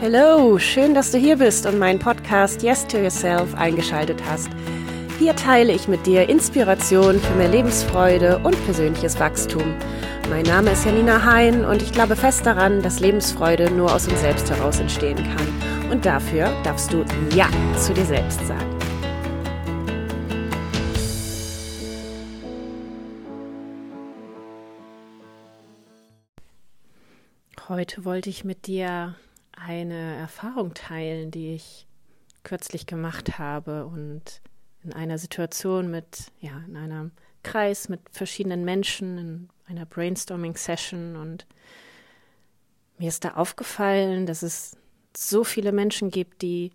Hallo, schön, dass du hier bist und meinen Podcast Yes to Yourself eingeschaltet hast. Hier teile ich mit dir Inspiration für mehr Lebensfreude und persönliches Wachstum. Mein Name ist Janina Hein und ich glaube fest daran, dass Lebensfreude nur aus uns selbst heraus entstehen kann. Und dafür darfst du Ja zu dir selbst sagen. Heute wollte ich mit dir eine Erfahrung teilen, die ich kürzlich gemacht habe und in einer Situation mit, ja, in einem Kreis mit verschiedenen Menschen, in einer Brainstorming-Session und mir ist da aufgefallen, dass es so viele Menschen gibt, die,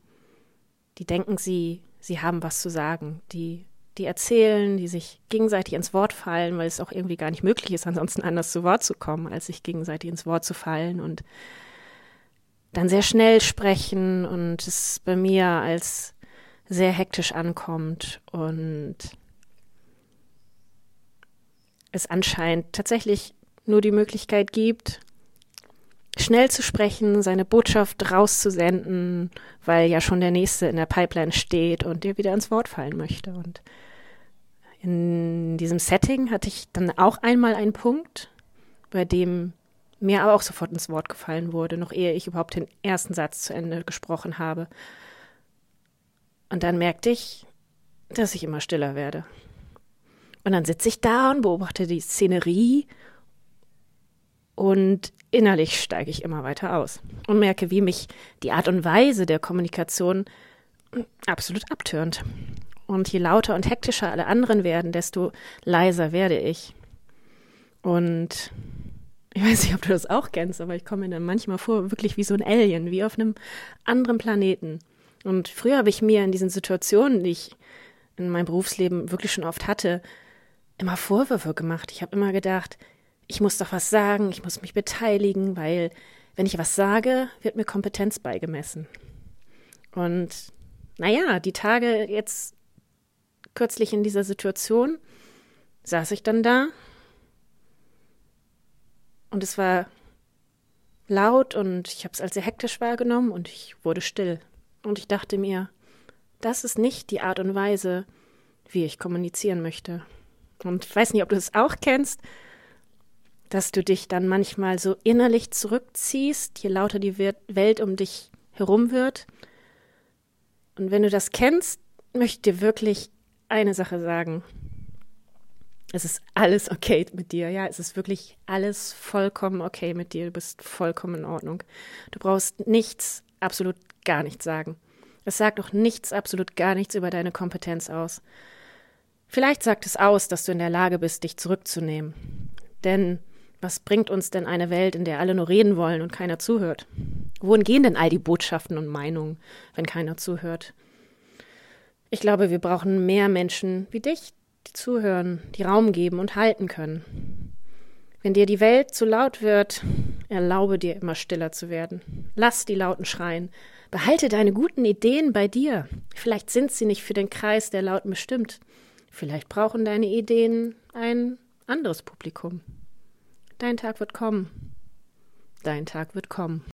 die denken, sie, sie haben was zu sagen, die, die erzählen, die sich gegenseitig ins Wort fallen, weil es auch irgendwie gar nicht möglich ist, ansonsten anders zu Wort zu kommen, als sich gegenseitig ins Wort zu fallen und dann sehr schnell sprechen und es bei mir als sehr hektisch ankommt und es anscheinend tatsächlich nur die Möglichkeit gibt, schnell zu sprechen, seine Botschaft rauszusenden, weil ja schon der nächste in der Pipeline steht und dir wieder ins Wort fallen möchte. Und in diesem Setting hatte ich dann auch einmal einen Punkt, bei dem mir aber auch sofort ins Wort gefallen wurde, noch ehe ich überhaupt den ersten Satz zu Ende gesprochen habe. Und dann merkte ich, dass ich immer stiller werde. Und dann sitze ich da und beobachte die Szenerie und innerlich steige ich immer weiter aus und merke, wie mich die Art und Weise der Kommunikation absolut abtürnt. Und je lauter und hektischer alle anderen werden, desto leiser werde ich. Und ich weiß nicht, ob du das auch kennst, aber ich komme mir dann manchmal vor, wirklich wie so ein Alien, wie auf einem anderen Planeten. Und früher habe ich mir in diesen Situationen, die ich in meinem Berufsleben wirklich schon oft hatte, immer Vorwürfe gemacht. Ich habe immer gedacht, ich muss doch was sagen, ich muss mich beteiligen, weil wenn ich was sage, wird mir Kompetenz beigemessen. Und naja, die Tage jetzt kürzlich in dieser Situation saß ich dann da und es war laut und ich habe es als sehr hektisch wahrgenommen und ich wurde still. Und ich dachte mir, das ist nicht die Art und Weise, wie ich kommunizieren möchte. Und ich weiß nicht, ob du es auch kennst, dass du dich dann manchmal so innerlich zurückziehst, je lauter die Welt um dich herum wird. Und wenn du das kennst, möchte ich dir wirklich eine Sache sagen. Es ist alles okay mit dir, ja. Es ist wirklich alles vollkommen okay mit dir. Du bist vollkommen in Ordnung. Du brauchst nichts, absolut gar nichts sagen. Es sagt auch nichts, absolut gar nichts über deine Kompetenz aus. Vielleicht sagt es aus, dass du in der Lage bist, dich zurückzunehmen. Denn was bringt uns denn eine Welt, in der alle nur reden wollen und keiner zuhört? Wohin gehen denn all die Botschaften und Meinungen, wenn keiner zuhört? Ich glaube, wir brauchen mehr Menschen wie dich, die zuhören, die Raum geben und halten können. Wenn dir die Welt zu laut wird, erlaube dir immer stiller zu werden. Lass die Lauten schreien. Behalte deine guten Ideen bei dir. Vielleicht sind sie nicht für den Kreis der Lauten bestimmt. Vielleicht brauchen deine Ideen ein anderes Publikum. Dein Tag wird kommen. Dein Tag wird kommen.